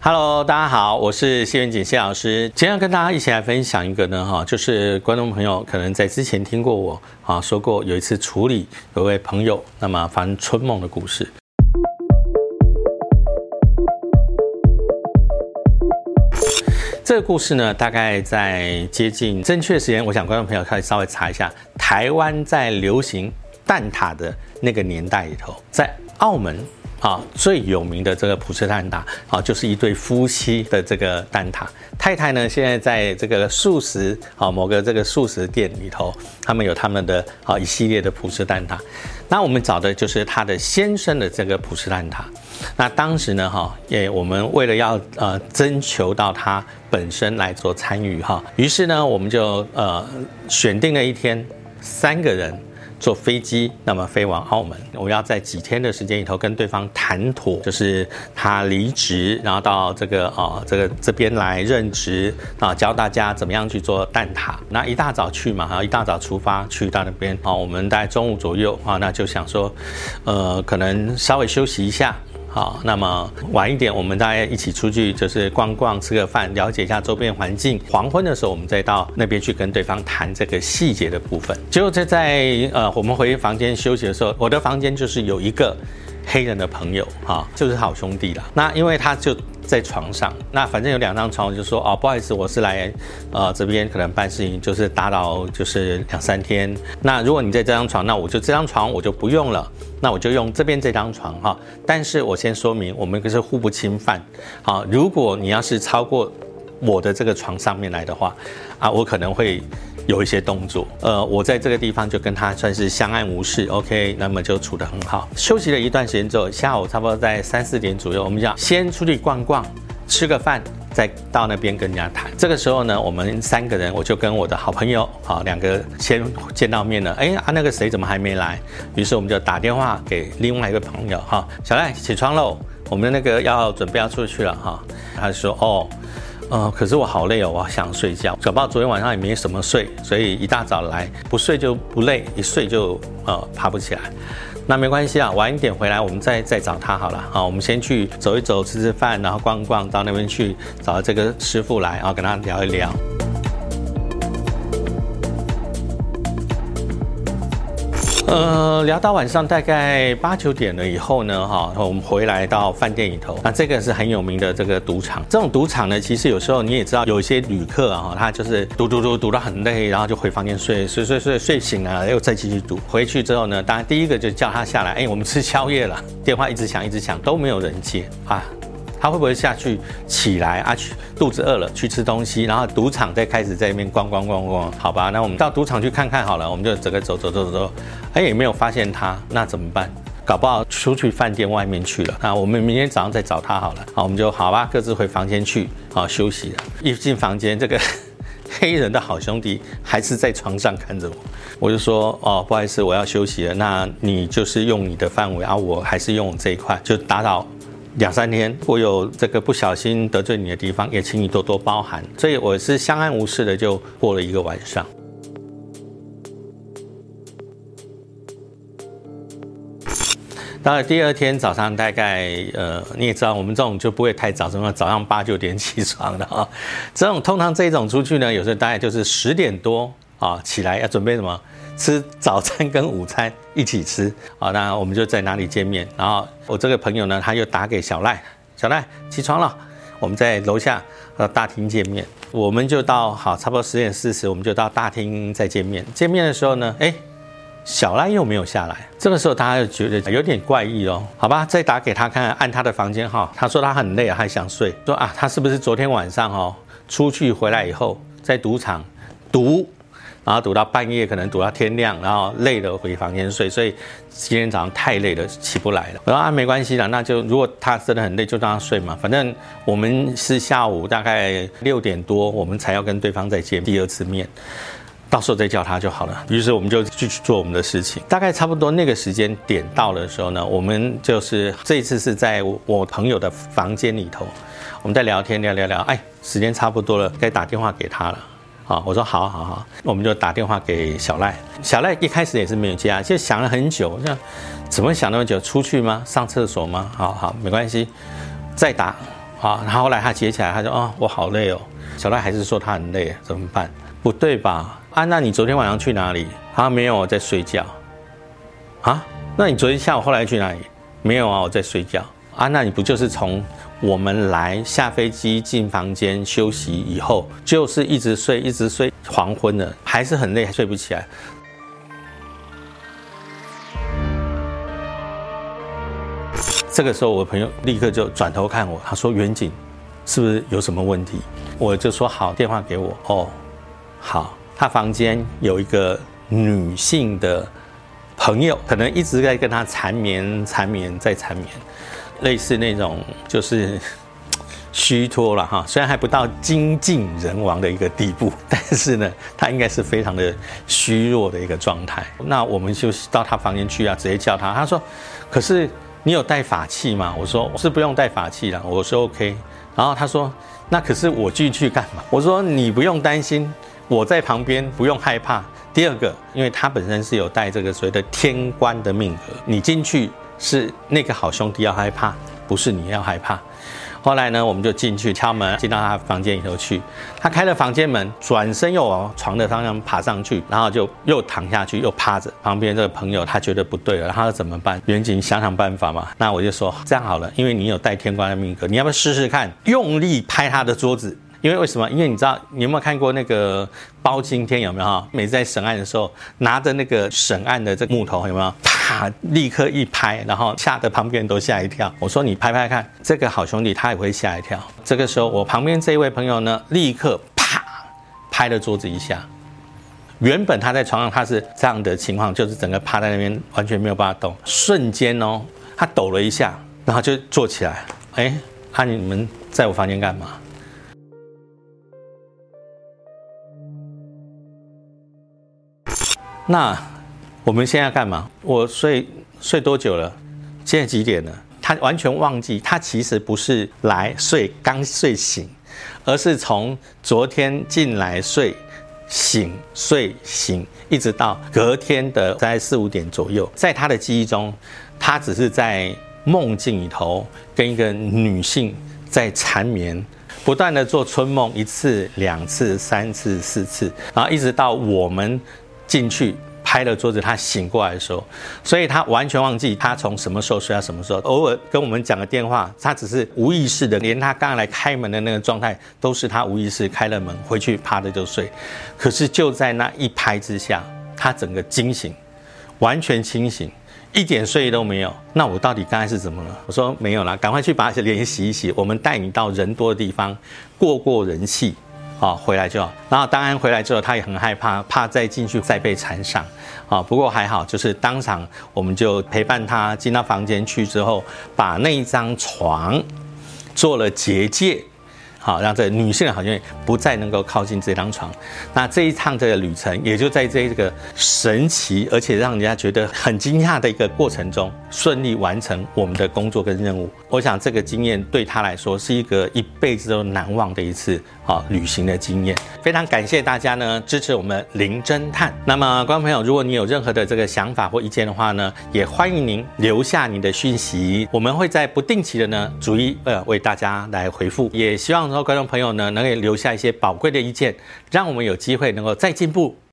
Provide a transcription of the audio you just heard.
Hello，大家好，我是谢元锦谢老师。今天要跟大家一起来分享一个呢，哈，就是观众朋友可能在之前听过我啊说过，有一次处理有位朋友那么发生春梦的故事。这个故事呢，大概在接近正确时间，我想观众朋友可以稍微查一下，台湾在流行蛋挞的那个年代里头，在澳门。啊，最有名的这个普式蛋挞啊，就是一对夫妻的这个蛋挞。太太呢，现在在这个素食啊，某个这个素食店里头，他们有他们的啊一系列的普式蛋挞。那我们找的就是他的先生的这个普式蛋挞。那当时呢，哈，也我们为了要呃征求到他本身来做参与哈，于是呢，我们就呃选定了一天，三个人。坐飞机，那么飞往澳门，我要在几天的时间里头跟对方谈妥，就是他离职，然后到这个啊这个这边来任职啊，教大家怎么样去做蛋挞。那一大早去嘛，然后一大早出发去到那边啊，我们大概中午左右啊，那就想说，呃，可能稍微休息一下。好，那么晚一点，我们大家一起出去，就是逛逛、吃个饭，了解一下周边环境。黄昏的时候，我们再到那边去跟对方谈这个细节的部分。结果在在呃，我们回房间休息的时候，我的房间就是有一个黑人的朋友，哈，就是好兄弟了。那因为他就。在床上，那反正有两张床，我就说哦，不好意思，我是来，呃，这边可能办事情，就是打扰，就是两三天。那如果你在这张床，那我就这张床我就不用了，那我就用这边这张床哈。但是我先说明，我们可是互不侵犯。好，如果你要是超过我的这个床上面来的话，啊，我可能会。有一些动作，呃，我在这个地方就跟他算是相安无事，OK，那么就处得很好。休息了一段时间之后，下午差不多在三四点左右，我们讲先出去逛逛，吃个饭，再到那边跟人家谈。这个时候呢，我们三个人，我就跟我的好朋友，好两个先见到面了。哎啊，那个谁怎么还没来？于是我们就打电话给另外一个朋友，哈，小赖起床喽，我们那个要准备要出去了，哈。他说，哦。呃，可是我好累哦，我想睡觉。小豹昨天晚上也没什么睡，所以一大早来不睡就不累，一睡就呃爬不起来。那没关系啊，晚一点回来我们再再找他好了。好，我们先去走一走，吃吃饭，然后逛逛，到那边去找这个师傅来，然后跟他聊一聊。呃，聊到晚上大概八九点了以后呢，哈，我们回来到饭店里头。那这个是很有名的这个赌场。这种赌场呢，其实有时候你也知道，有一些旅客啊，他就是赌赌赌赌到很累，然后就回房间睡，睡睡睡睡醒了又再继续赌。回去之后呢，当然第一个就叫他下来，哎，我们吃宵夜了。电话一直响一直响，都没有人接啊。他会不会下去起来啊？去肚子饿了去吃东西，然后赌场再开始在那边逛逛逛逛，好吧？那我们到赌场去看看好了。我们就整个走走走走，哎，也没有发现他，那怎么办？搞不好出去饭店外面去了。那我们明天早上再找他好了。好，我们就好吧，各自回房间去好休息了。一进房间，这个 黑人的好兄弟还是在床上看着我。我就说哦，不好意思，我要休息了。那你就是用你的范围啊，我还是用我这一块，就打扰。两三天，我有这个不小心得罪你的地方，也请你多多包涵。所以我是相安无事的，就过了一个晚上。到了第二天早上，大概呃，你也知道，我们这种就不会太早，什么早上八九点起床的啊。这种通常这种出去呢，有时候大概就是十点多啊起来要准备什么。吃早餐跟午餐一起吃好，那我们就在哪里见面？然后我这个朋友呢，他又打给小赖，小赖起床了，我们在楼下呃大厅见面。我们就到好，差不多十点四十，我们就到大厅再见面。见面的时候呢，哎，小赖又没有下来。这个时候他就觉得有点怪异哦，好吧，再打给他看，按他的房间号，他说他很累，还想睡，说啊，他是不是昨天晚上哦出去回来以后在赌场赌？然后堵到半夜，可能堵到天亮，然后累了回房间睡，所以今天早上太累了，起不来了。我说啊，没关系的，那就如果他真的很累，就让他睡嘛。反正我们是下午大概六点多，我们才要跟对方再见第二次面，到时候再叫他就好了。于是我们就继续做我们的事情。大概差不多那个时间点到的时候呢，我们就是这一次是在我朋友的房间里头，我们在聊天聊聊聊，哎，时间差不多了，该打电话给他了。啊，我说好，好，好，我们就打电话给小赖。小赖一开始也是没有接啊，就想了很久，这怎么想那么久？出去吗？上厕所吗？好好，没关系，再打，啊，然后后来他接起来，他说：“哦，我好累哦。”小赖还是说他很累，怎么办？不对吧？啊，那你昨天晚上去哪里？他没有，我在睡觉。啊，那你昨天下午后来去哪里？没有啊，我在睡觉。啊，那你不就是从我们来下飞机进房间休息以后，就是一直睡，一直睡，黄昏了，还是很累，还睡不起来。这个时候，我朋友立刻就转头看我，他说：“远景，是不是有什么问题？”我就说：“好，电话给我。”哦，好，他房间有一个女性的朋友，可能一直在跟他缠绵、缠绵再缠绵，类似那种就是 虚脱了哈。虽然还不到精尽人亡的一个地步，但是呢，他应该是非常的虚弱的一个状态。那我们就到他房间去啊，直接叫他。他说：“可是。”你有带法器吗？我说是不用带法器了，我说 OK。然后他说，那可是我进去干嘛？我说你不用担心，我在旁边，不用害怕。第二个，因为他本身是有带这个所谓的天官的命格，你进去是那个好兄弟要害怕，不是你要害怕。后来呢，我们就进去敲门，进到他房间里头去。他开了房间门，转身又往床的方向爬上去，然后就又躺下去，又趴着。旁边这个朋友他觉得不对了，他说怎么办？远景想想办法嘛。那我就说这样好了，因为你有带天官的命格，你要不要试试看，用力拍他的桌子？因为为什么？因为你知道，你有没有看过那个包青天？有没有哈？每次在审案的时候，拿着那个审案的这个木头，有没有？啪，立刻一拍，然后吓得旁边人都吓一跳。我说你拍拍看，这个好兄弟他也会吓一跳。这个时候，我旁边这一位朋友呢，立刻啪拍了桌子一下。原本他在床上他是这样的情况，就是整个趴在那边，完全没有办法动。瞬间哦，他抖了一下，然后就坐起来。哎，啊你们在我房间干嘛？那我们现在干嘛？我睡睡多久了？现在几点了？他完全忘记，他其实不是来睡刚睡醒，而是从昨天进来睡醒睡醒，一直到隔天的在四五点左右，在他的记忆中，他只是在梦境里头跟一个女性在缠绵，不断的做春梦，一次、两次、三次、四次，然后一直到我们。进去拍了桌子，他醒过来的时候，所以他完全忘记他从什么时候睡到什么时候。偶尔跟我们讲个电话，他只是无意识的，连他刚刚来开门的那个状态都是他无意识开了门回去趴着就睡。可是就在那一拍之下，他整个惊醒，完全清醒，一点睡意都没有。那我到底刚才是怎么了？我说没有了，赶快去把脸洗一洗，我们带你到人多的地方过过人气。啊，回来就好。然后当然回来之后，他也很害怕，怕再进去再被缠上。啊，不过还好，就是当场我们就陪伴他进到房间去之后，把那一张床做了结界。好，让这女性好像不再能够靠近这张床。那这一趟这个旅程，也就在这个神奇而且让人家觉得很惊讶的一个过程中，顺利完成我们的工作跟任务。我想这个经验对他来说是一个一辈子都难忘的一次啊旅行的经验。非常感谢大家呢支持我们零侦探。那么观众朋友，如果你有任何的这个想法或意见的话呢，也欢迎您留下你的讯息，我们会在不定期的呢逐一呃为大家来回复。也希望说。观众朋友呢，能够留下一些宝贵的意见，让我们有机会能够再进步。